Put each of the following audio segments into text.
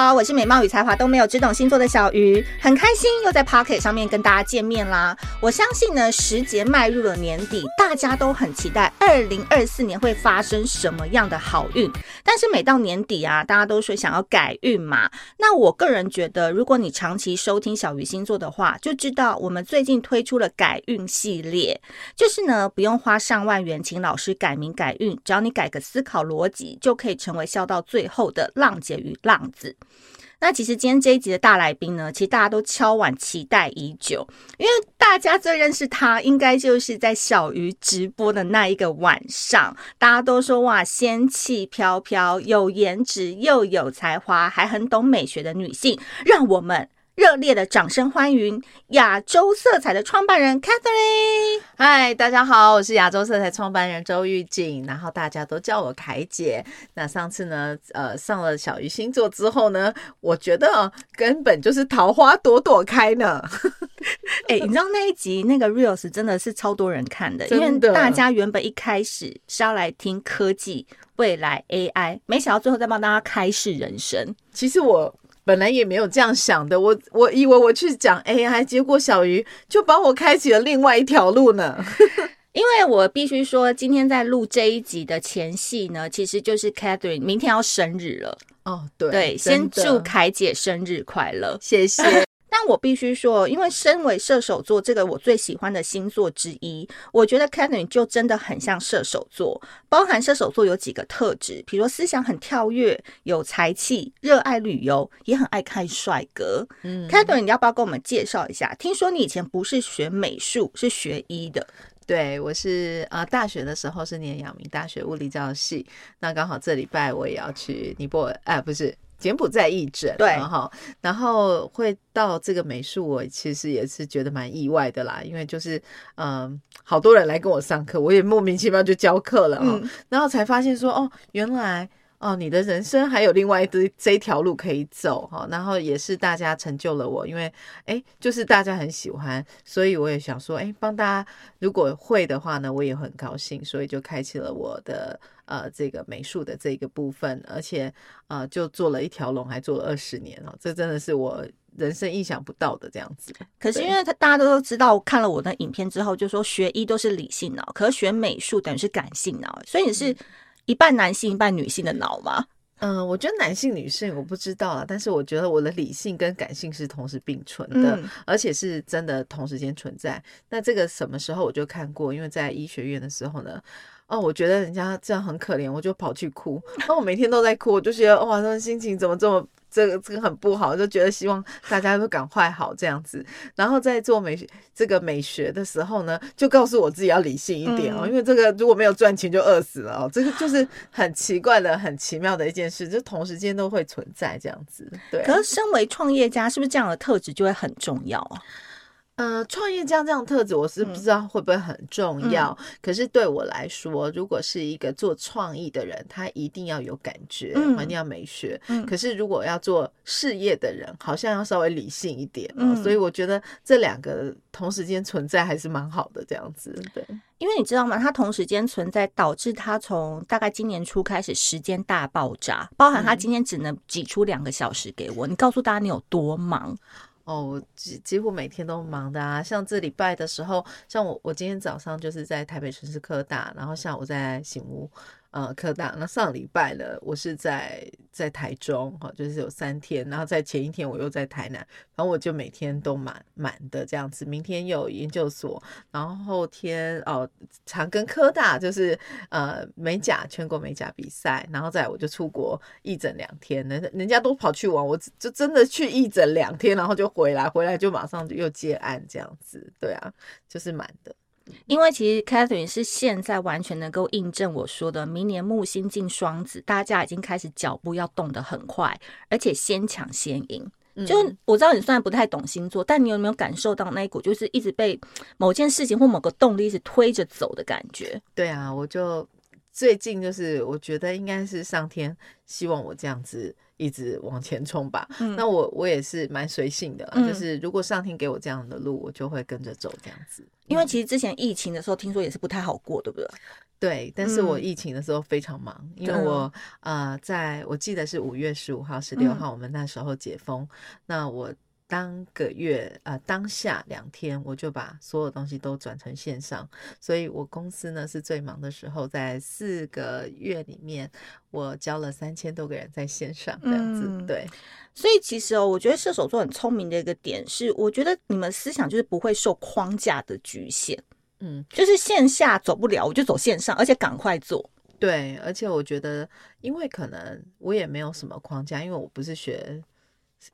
好，我是美貌与才华都没有，只懂星座的小鱼，很开心又在 Pocket 上面跟大家见面啦。我相信呢，时节迈入了年底，大家都很期待二零二四年会发生什么样的好运。但是每到年底啊，大家都说想要改运嘛。那我个人觉得，如果你长期收听小鱼星座的话，就知道我们最近推出了改运系列，就是呢不用花上万元请老师改名改运，只要你改个思考逻辑，就可以成为笑到最后的浪姐与浪子。那其实今天这一集的大来宾呢，其实大家都敲碗期待已久，因为大家最认识他，应该就是在小鱼直播的那一个晚上，大家都说哇，仙气飘飘，有颜值又有才华，还很懂美学的女性，让我们。热烈的掌声欢迎亚洲色彩的创办人 Catherine。嗨，大家好，我是亚洲色彩创办人周玉静，然后大家都叫我凯姐。那上次呢，呃，上了小鱼星座之后呢，我觉得根本就是桃花朵朵开呢。哎、欸，你知道那一集那个 Reels 真的是超多人看的，因为大家原本一开始是要来听科技、未来 AI，没想到最后再帮大家开示人生。其实我。本来也没有这样想的，我我以为我去讲 AI，结果小鱼就帮我开启了另外一条路呢。因为我必须说，今天在录这一集的前戏呢，其实就是 Catherine 明天要生日了。哦，对对，先祝凯姐生日快乐，谢谢。但我必须说，因为身为射手座这个我最喜欢的星座之一，我觉得 Catherine 就真的很像射手座。包含射手座有几个特质，比如说思想很跳跃、有才气、热爱旅游，也很爱看帅哥。嗯，Catherine，你要不要跟我们介绍一下？听说你以前不是学美术，是学医的。对，我是呃大学的时候是念阳明大学物理教系，那刚好这礼拜我也要去尼泊尔，哎、啊，不是。柬埔寨义诊，对，哈，然后会到这个美术，我其实也是觉得蛮意外的啦，因为就是嗯、呃，好多人来跟我上课，我也莫名其妙就教课了，嗯，然后才发现说，哦，原来。哦，你的人生还有另外一这这一条路可以走哈，然后也是大家成就了我，因为哎，就是大家很喜欢，所以我也想说，哎，帮大家如果会的话呢，我也很高兴，所以就开启了我的呃这个美术的这个部分，而且呃就做了一条龙，还做了二十年哦，这真的是我人生意想不到的这样子。可是因为他大家都知道，看了我的影片之后，就说学医都是理性脑，可是学美术等于是感性脑，所以你是。一半男性一半女性的脑吗？嗯，我觉得男性女性我不知道啊，但是我觉得我的理性跟感性是同时并存的，嗯，而且是真的同时间存在。那这个什么时候我就看过，因为在医学院的时候呢，哦，我觉得人家这样很可怜，我就跑去哭。那我每天都在哭，我就觉得哇，他的心情怎么这么。这个这个很不好，就觉得希望大家都赶快好这样子。然后在做美这个美学的时候呢，就告诉我自己要理性一点哦，嗯、因为这个如果没有赚钱就饿死了哦。这个就是很奇怪的、很奇妙的一件事，就同时间都会存在这样子。对，可是身为创业家，是不是这样的特质就会很重要啊？呃，创业家这样特质，我是不知道会不会很重要。嗯、可是对我来说，如果是一个做创意的人，他一定要有感觉，嗯、一定要美学。嗯、可是如果要做事业的人，好像要稍微理性一点。嗯、所以我觉得这两个同时间存在还是蛮好的，这样子。对，因为你知道吗？他同时间存在，导致他从大概今年初开始时间大爆炸，包含他今天只能挤出两个小时给我。嗯、你告诉大家你有多忙？哦，几几乎每天都忙的啊，像这礼拜的时候，像我我今天早上就是在台北城市科大，然后下午在醒屋，呃科大。那上礼拜呢，我是在在台中哈，就是有三天，然后在前一天我又在台南，然后我就每天都满满的这样子。明天有研究所，然后后天哦长庚科大就是呃美甲全国美甲比赛，然后再我就出国一整两天，人人家都跑去玩，我就真的去一整两天，然后就回来，回来就马上又接案这样子，对啊，就是满的。因为其实 Catherine 是现在完全能够印证我说的，明年木星进双子，大家已经开始脚步要动得很快，而且先抢先赢。就是我知道你虽然不太懂星座，但你有没有感受到那一股就是一直被某件事情或某个动力一直推着走的感觉？对啊，我就最近就是我觉得应该是上天希望我这样子。一直往前冲吧。嗯、那我我也是蛮随性的啦，嗯、就是如果上天给我这样的路，我就会跟着走这样子。因为其实之前疫情的时候，听说也是不太好过，对不对？对，但是我疫情的时候非常忙，嗯、因为我、嗯、呃，在我记得是五月十五号、十六号，我们那时候解封，嗯、那我。当个月呃，当下两天我就把所有东西都转成线上，所以我公司呢是最忙的时候，在四个月里面，我教了三千多个人在线上这样子。嗯、对，所以其实哦，我觉得射手座很聪明的一个点是，我觉得你们思想就是不会受框架的局限，嗯，就是线下走不了，我就走线上，而且赶快做。对，而且我觉得，因为可能我也没有什么框架，因为我不是学。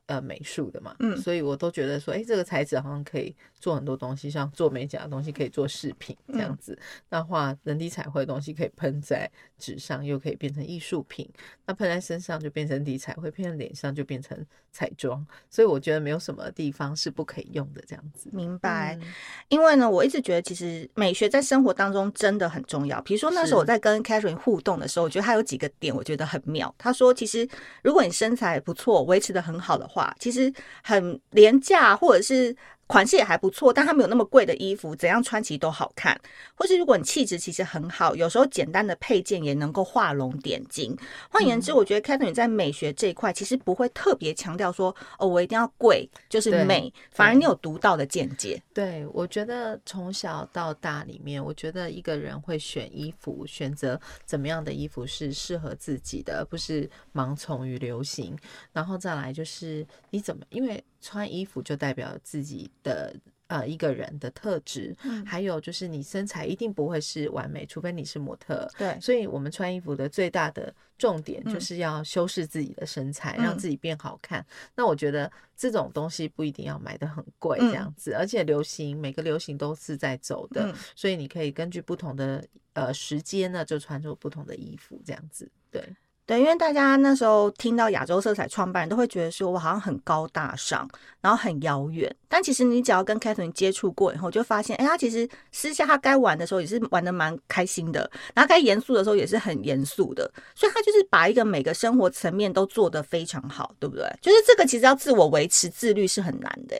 呃，美术的嘛，嗯，所以我都觉得说，哎，这个材质好像可以做很多东西，像做美甲的东西可以做饰品这样子，嗯、那画人体彩绘的东西可以喷在纸上，又可以变成艺术品，那喷在身上就变成底彩会，喷在脸上就变成彩妆，所以我觉得没有什么地方是不可以用的这样子。明白，嗯、因为呢，我一直觉得其实美学在生活当中真的很重要。比如说那时候我在跟 Catherine 互动的时候，我觉得他有几个点我觉得很妙。他说，其实如果你身材不错，维持的很好。的话，其实很廉价，或者是。款式也还不错，但它没有那么贵的衣服，怎样穿其实都好看。或是如果你气质其实很好，有时候简单的配件也能够画龙点睛。换言之，我觉得 Catherine 在美学这一块其实不会特别强调说哦，我一定要贵就是美，反而你有独到的见解。对，我觉得从小到大里面，我觉得一个人会选衣服，选择怎么样的衣服是适合自己的，而不是盲从于流行。然后再来就是你怎么，因为。穿衣服就代表自己的呃一个人的特质，嗯，还有就是你身材一定不会是完美，除非你是模特。对，所以我们穿衣服的最大的重点就是要修饰自己的身材，嗯，让自己变好看。那我觉得这种东西不一定要买的很贵，这样子，嗯，而且流行每个流行都是在走的，嗯，所以你可以根据不同的呃时间呢，就穿出不同的衣服，这样子，对。对，因为大家那时候听到亚洲色彩创办人，都会觉得说我好像很高大上，然后很遥远。但其实你只要跟 Catherine 接触过以后，就发现，哎，他其实私下他该玩的时候也是玩的蛮开心的，然后该严肃的时候也是很严肃的。所以他就是把一个每个生活层面都做得非常好，对不对？就是这个其实要自我维持自律是很难的。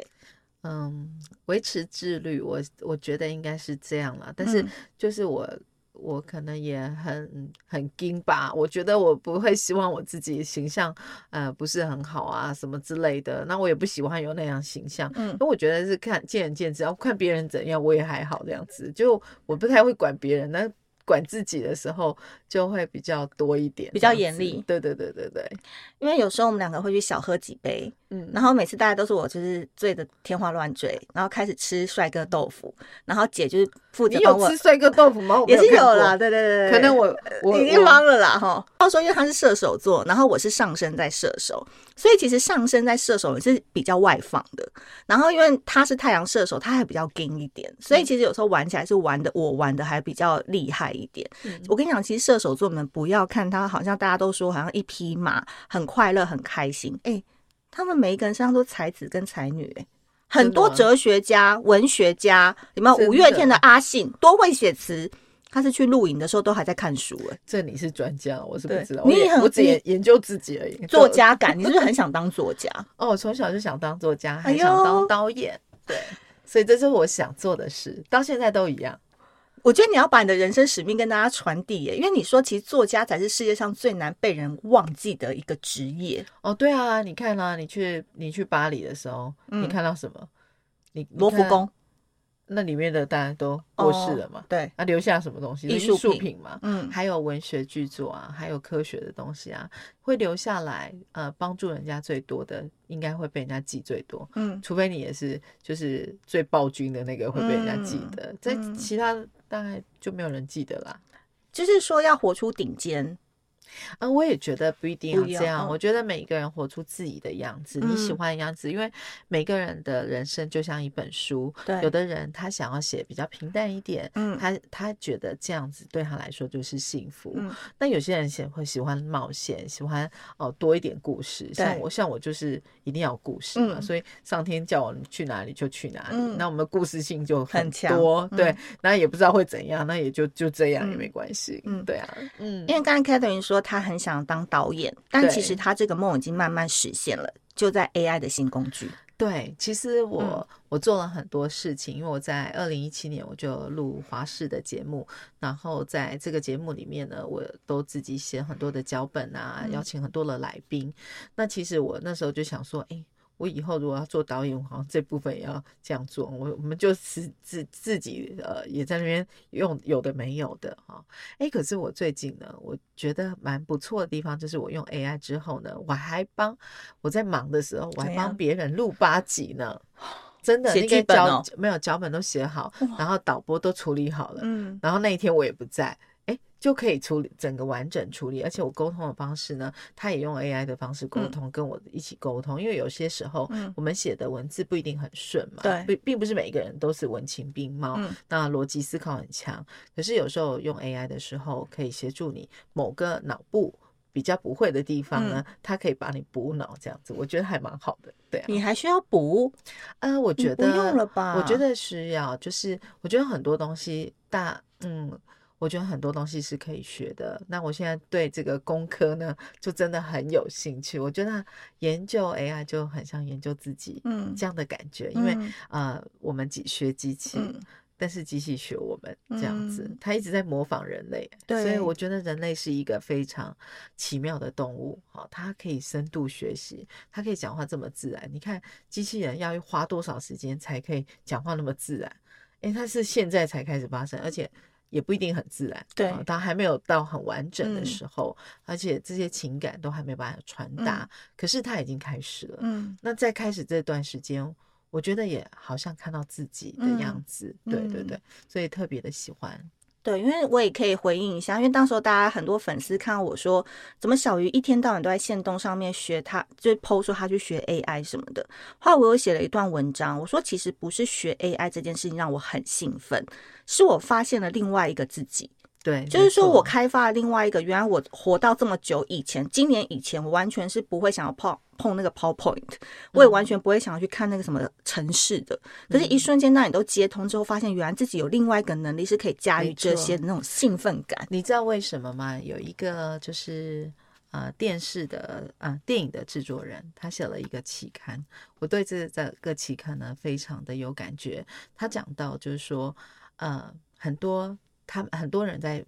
嗯，维持自律，我我觉得应该是这样了。但是就是我。嗯我可能也很很惊吧，我觉得我不会希望我自己形象呃不是很好啊什么之类的，那我也不喜欢有那样形象，嗯，那我觉得是看见仁见智，要看别人怎样，我也还好这样子，就我不太会管别人那。管自己的时候就会比较多一点，比较严厉。对对对对对，因为有时候我们两个会去小喝几杯，嗯，然后每次大家都是我就是醉的天花乱坠，然后开始吃帅哥豆腐，然后姐就是负责帮我。你有吃帅哥豆腐吗？也是有啦，对对对，可能我我已经忘了啦哈。话说，因为他是射手座，然后我是上升在射手，所以其实上升在射手也是比较外放的。然后因为他是太阳射手，他还比较硬一点，所以其实有时候玩起来是玩的，我玩的还比较厉害。一点，我跟你讲，其实射手座们不要看他，好像大家都说好像一匹马，很快乐，很开心。哎，他们每一个人身上都才子跟才女，哎，很多哲学家、文学家，你们五月天的阿信，多会写词。他是去露营的时候都还在看书，哎，这你是专家，我是不知道。你也很，我只研研究自己而已。作家感，你是不是很想当作家？哦，我从小就想当作家，还想当导演。对，所以这是我想做的事，到现在都一样。我觉得你要把你的人生使命跟大家传递耶，因为你说其实作家才是世界上最难被人忘记的一个职业哦。对啊，你看啊，你去你去巴黎的时候，嗯、你看到什么？你罗浮宫那里面的大家都过世了嘛，对，那留下什么东西？艺术品嘛，嗯，还有文学巨作啊，还有科学的东西啊，会留下来，呃，帮助人家最多的，应该会被人家记最多，嗯，除非你也是就是最暴君的那个会被人家记得，在其他大概就没有人记得啦。就是说要活出顶尖。嗯，我也觉得不一定要这样。哦、我觉得每一个人活出自己的样子，嗯、你喜欢的样子，因为每个人的人生就像一本书。对，有的人他想要写比较平淡一点，嗯，他他觉得这样子对他来说就是幸福。嗯，那有些人喜会喜欢冒险，喜欢哦多一点故事。像我像我就是一定要有故事嘛，嗯、所以上天叫我去哪里就去哪里。嗯、那我们故事性就很多，对，那、嗯、也不知道会怎样，那也就就这样也没关系。嗯，对啊，嗯，因为刚才 Catherine 说。他很想当导演，但其实他这个梦已经慢慢实现了，就在 AI 的新工具。对，其实我、嗯、我做了很多事情，因为我在二零一七年我就录华视的节目，然后在这个节目里面呢，我都自己写很多的脚本啊，嗯、邀请很多的来宾。那其实我那时候就想说，哎。我以后如果要做导演，我好像这部分也要这样做。我我们就是自自己呃也在那边用有的没有的哈。哎、欸，可是我最近呢，我觉得蛮不错的地方就是我用 AI 之后呢，我还帮我在忙的时候，我还帮别人录八集呢。真的，那个脚没有脚本都写好，然后导播都处理好了。嗯，然后那一天我也不在。就可以处理整个完整处理，而且我沟通的方式呢，他也用 AI 的方式沟通，嗯、跟我一起沟通。因为有些时候，我们写的文字不一定很顺嘛，对、嗯，并并不是每一个人都是文情并茂，嗯、那逻辑思考很强。可是有时候用 AI 的时候，可以协助你某个脑部比较不会的地方呢，它、嗯、可以帮你补脑，这样子，我觉得还蛮好的。对、啊，你还需要补？呃，我觉得不用了吧？我觉得需要，就是我觉得很多东西大，嗯。我觉得很多东西是可以学的。那我现在对这个工科呢，就真的很有兴趣。我觉得研究 AI 就很像研究自己，嗯，这样的感觉。嗯、因为呃，我们学机器，嗯、但是机器学我们这样子，它一直在模仿人类。对，所以我觉得人类是一个非常奇妙的动物。好，它可以深度学习，它可以讲话这么自然。你看机器人要花多少时间才可以讲话那么自然？诶，它是现在才开始发生，而且。也不一定很自然，对，它还没有到很完整的时候，嗯、而且这些情感都还没办法传达。嗯、可是他已经开始了，嗯，那在开始这段时间，我觉得也好像看到自己的样子，嗯、对对对，所以特别的喜欢。对，因为我也可以回应一下，因为当时候大家很多粉丝看到我说，怎么小鱼一天到晚都在线动上面学他，就 po 说他去学 AI 什么的。后来我又写了一段文章，我说其实不是学 AI 这件事情让我很兴奋，是我发现了另外一个自己。对，就是说我开发了另外一个，原来我活到这么久以前，今年以前我完全是不会想要碰碰那个 PowerPoint，我也完全不会想要去看那个什么城市的。可是，一瞬间当你都接通之后，发现原来自己有另外一个能力是可以驾驭这些的那种兴奋感。你知道为什么吗？有一个就是呃电视的啊、呃、电影的制作人，他写了一个期刊，我对这这个期刊呢非常的有感觉。他讲到就是说呃很多。他们很多人在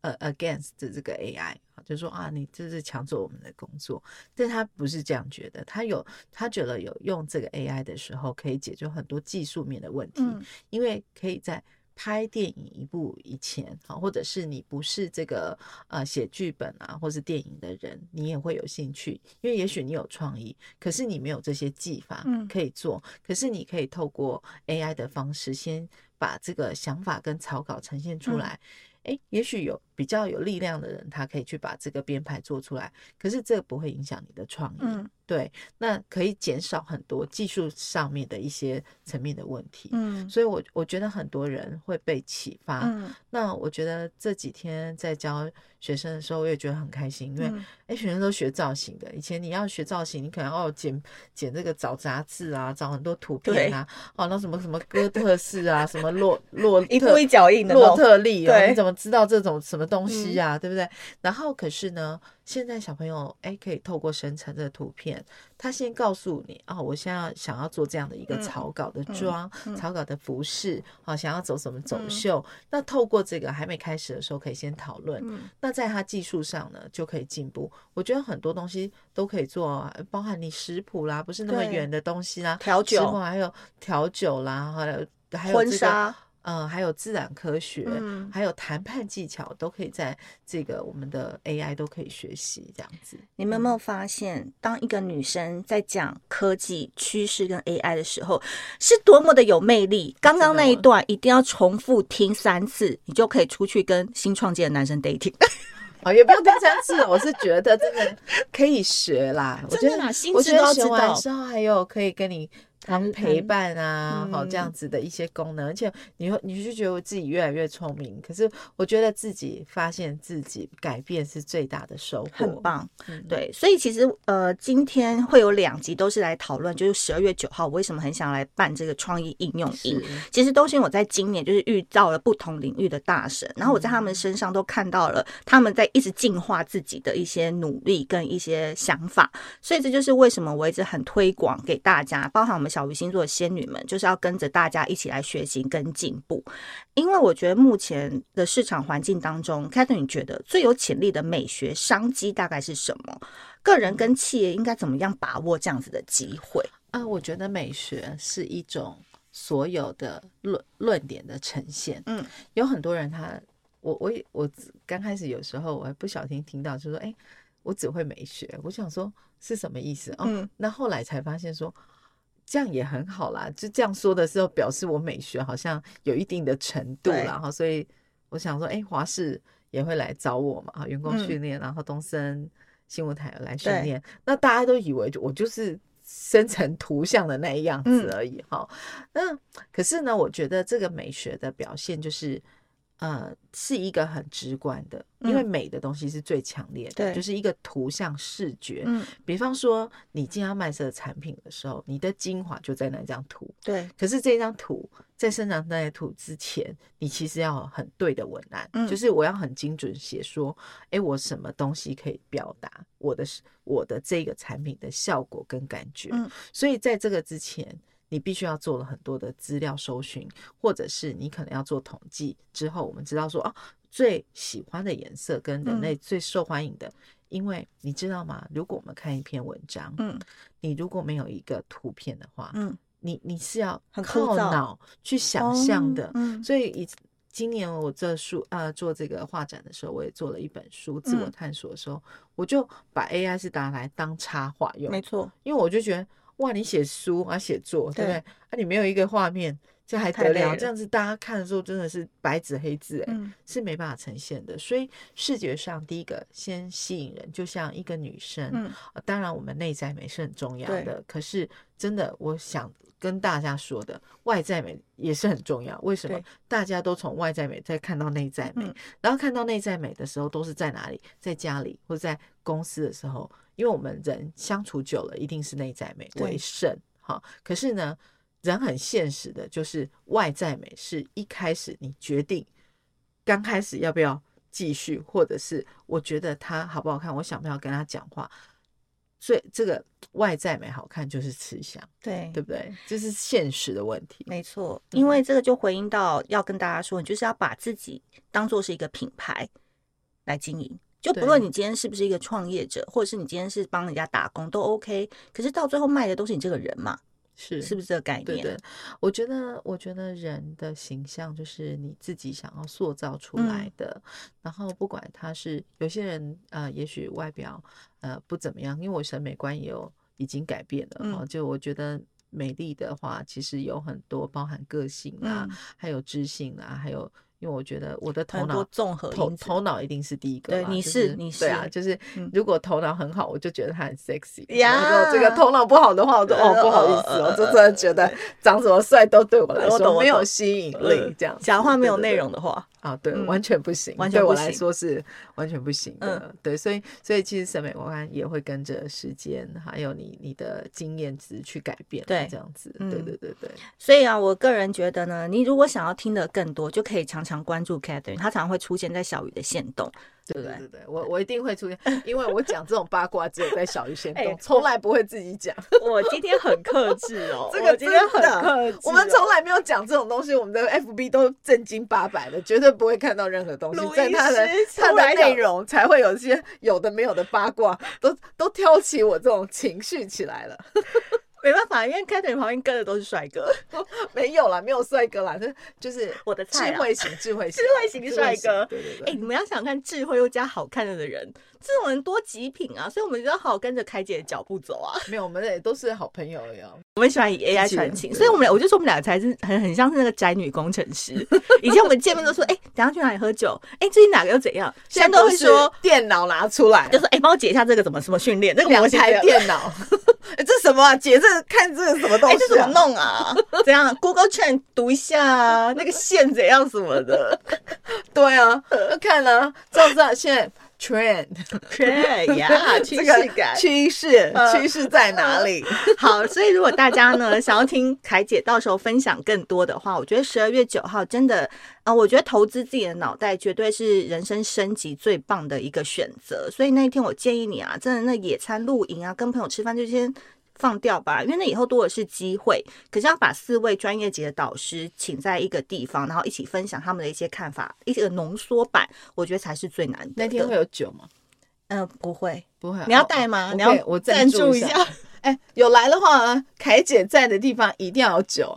呃 against 这个 AI，就说啊，你这是抢走我们的工作。但他不是这样觉得，他有他觉得有用这个 AI 的时候，可以解决很多技术面的问题，嗯、因为可以在拍电影一部以前，好，或者是你不是这个呃写剧本啊，或是电影的人，你也会有兴趣，因为也许你有创意，可是你没有这些技法可以做，嗯、可是你可以透过 AI 的方式先。把这个想法跟草稿呈现出来，哎、嗯，也许有比较有力量的人，他可以去把这个编排做出来，可是这个不会影响你的创意。嗯对，那可以减少很多技术上面的一些层面的问题。嗯，所以我我觉得很多人会被启发。嗯，那我觉得这几天在教学生的时候，我也觉得很开心，因为哎、嗯，学生都学造型的。以前你要学造型，你可能要剪剪这个找杂志啊，找很多图片啊，哦，那什么什么哥特式啊，什么洛洛特一步一脚印的洛特利啊，对你怎么知道这种什么东西啊？嗯、对不对？然后可是呢？现在小朋友哎，可以透过生成的图片，他先告诉你啊、哦，我现在想要做这样的一个草稿的妆，草稿的服饰啊、哦，想要走什么走秀。嗯、那透过这个还没开始的时候，可以先讨论。嗯、那在他技术上呢，就可以进步。我觉得很多东西都可以做，包含你食谱啦，不是那么远的东西啦，调酒，还有调酒啦，还有。还有这个婚纱。嗯，还有自然科学，嗯、还有谈判技巧，都可以在这个我们的 AI 都可以学习这样子。你们有没有发现，当一个女生在讲科技趋势跟 AI 的时候，是多么的有魅力？刚刚那一段一定要重复听三次，你就可以出去跟新创界的男生 dating。哦，也不用听三次，我是觉得真的可以学啦。我觉得，我觉得学完之后还有可以跟你。当陪伴啊，好、嗯、这样子的一些功能，而且你会，你就觉得我自己越来越聪明。可是我觉得自己发现自己改变是最大的收获，很棒。嗯、对，所以其实呃，今天会有两集都是来讨论，就是十二月九号我为什么很想来办这个创意应用营。其实都是因为我在今年就是遇到了不同领域的大神，然后我在他们身上都看到了他们在一直进化自己的一些努力跟一些想法，所以这就是为什么我一直很推广给大家，包含我们小。小鱼星座的仙女们，就是要跟着大家一起来学习跟进步。因为我觉得目前的市场环境当中，Catherine 你觉得最有潜力的美学商机大概是什么？个人跟企业应该怎么样把握这样子的机会？啊，我觉得美学是一种所有的论论点的呈现。嗯，有很多人他，我我我刚开始有时候我还不小心听到，就说：“哎，我只会美学。”我想说是什么意思？哦，嗯，那后来才发现说。这样也很好啦，就这样说的时候，表示我美学好像有一定的程度了哈，所以我想说，哎，华视也会来找我嘛，员工训练，然后东森新闻台来训练，那大家都以为我就是生成图像的那样子而已哈，那可是呢，我觉得这个美学的表现就是。呃，是一个很直观的，因为美的东西是最强烈的，嗯、就是一个图像视觉。嗯，比方说你今天要卖这个产品的时候，你的精华就在那张图。对，可是这张图在生长那些图之前，你其实要很对的文案，嗯、就是我要很精准写说，哎，我什么东西可以表达我的我的这个产品的效果跟感觉。嗯，所以在这个之前。你必须要做了很多的资料搜寻，或者是你可能要做统计之后，我们知道说哦，最喜欢的颜色跟人类最受欢迎的，嗯、因为你知道吗？如果我们看一篇文章，嗯，你如果没有一个图片的话，嗯，你你是要靠脑去想象的，嗯，所以以今年我这书呃做这个画展的时候，我也做了一本书，自我探索的时候，嗯、我就把 AI 是拿来当插画用，没错，因为我就觉得。哇，你写书啊，写作，对不对？啊，你没有一个画面，这还得了？这样子大家看的时候真的是白纸黑字，哎、嗯，是没办法呈现的。所以视觉上，第一个先吸引人，就像一个女生。嗯，当然我们内在美是很重要的，可是真的，我想跟大家说的，外在美也是很重要。为什么？大家都从外在美再看到内在美，嗯、然后看到内在美的时候，都是在哪里？在家里或者在公司的时候。因为我们人相处久了，一定是内在美为胜哈。可是呢，人很现实的，就是外在美是一开始你决定刚开始要不要继续，或者是我觉得他好不好看，我想不想跟他讲话。所以这个外在美好看就是吃香，对对不对？这是现实的问题。没错，因为这个就回应到要跟大家说，你就是要把自己当做是一个品牌来经营。就不论你今天是不是一个创业者，或者是你今天是帮人家打工都 OK，可是到最后卖的都是你这个人嘛，是是不是这个概念？对对，我觉得我觉得人的形象就是你自己想要塑造出来的，嗯、然后不管他是有些人呃，也许外表呃不怎么样，因为我审美观也有已经改变了，嗯、就我觉得美丽的话，其实有很多包含个性啊，嗯、还有知性啊，还有。因为我觉得我的头脑综合，头头脑一定是第一个。对，你是你是对啊，就是如果头脑很好，我就觉得他很 sexy。呀，这个头脑不好的话，我就哦不好意思，我就真的觉得长什么帅都对我来说没有吸引力。这样讲话没有内容的话啊，对，完全不行，对我来说是完全不行的。对，所以所以其实审美观也会跟着时间，还有你你的经验值去改变。对，这样子，对对对对。所以啊，我个人觉得呢，你如果想要听的更多，就可以常常关注 Catherine，他常常会出现在小雨的线动，对对？对对，我我一定会出现，因为我讲这种八卦只有在小鱼限 动，从来不会自己讲。我今天很克制哦，这个今天很克制，我们从来没有讲这种东西，我们的 FB 都正经八百的，绝对不会看到任何东西，在他的他的内容才会有一些有的没有的八卦，都都挑起我这种情绪起来了。没办法，因为 Catherine 旁边跟的都是帅哥，没有啦，没有帅哥啦，就就是我的，智慧型，智慧型，智慧型帅哥。对对对，哎、欸，你们要想看智慧又加好看的的人，这种人多极品啊！所以我们就要好好跟着凯姐的脚步走啊。没有，我们也都是好朋友呀。我们喜欢以 AI 传情，所以我们俩我就说我们俩才是很很像是那个宅女工程师。以前我们见面都说，哎、欸，等下去哪里喝酒？哎、欸，最近哪个又怎样？现在都会说电脑拿出来，就说，哎、欸，帮我解一下这个怎么什么训练？那个模型台电脑。哎、欸，这什么啊？姐，这看这个什么东西、啊？哎、欸，这怎么弄啊？怎样？Google Trend 读一下啊，那个线怎样什么的？对啊，看了，知不知道现在 Trend，Trend 呀，趋势感，趋势，趋势在哪里？好，所以如果大家呢想要听凯姐到时候分享更多的话，我觉得十二月九号真的啊、呃，我觉得投资自己的脑袋绝对是人生升级最棒的一个选择。所以那一天我建议你啊，真的那野餐露营啊，跟朋友吃饭就先。放掉吧，因为那以后多的是机会。可是要把四位专业级的导师请在一个地方，然后一起分享他们的一些看法，一个浓缩版，我觉得才是最难的。那天会有酒吗？嗯、呃，不会，不会。你要带吗？哦、你要我赞助一下。哎、欸，有来的话，凯姐在的地方一定要有酒。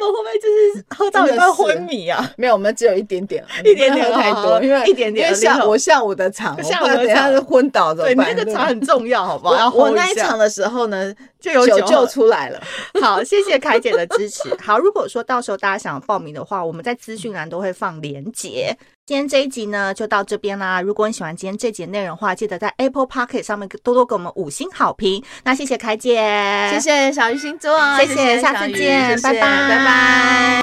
他们会不会就是喝到一半昏迷啊？没有，我们只有一点点，一点点太多，因为一点点。因为下我下午的场，下午等下是昏倒怎么办？对，那个场很重要，好不好？我那一场的时候呢，就有酒就出来了。好，谢谢凯姐的支持。好，如果说到时候大家想报名的话，我们在资讯栏都会放连结。今天这一集呢，就到这边啦。如果你喜欢今天这集内容的话，记得在 Apple Podcast 上面多多给我们五星好评。那谢谢凯姐，谢谢小鱼星座，谢谢，下次见，拜拜。拜拜。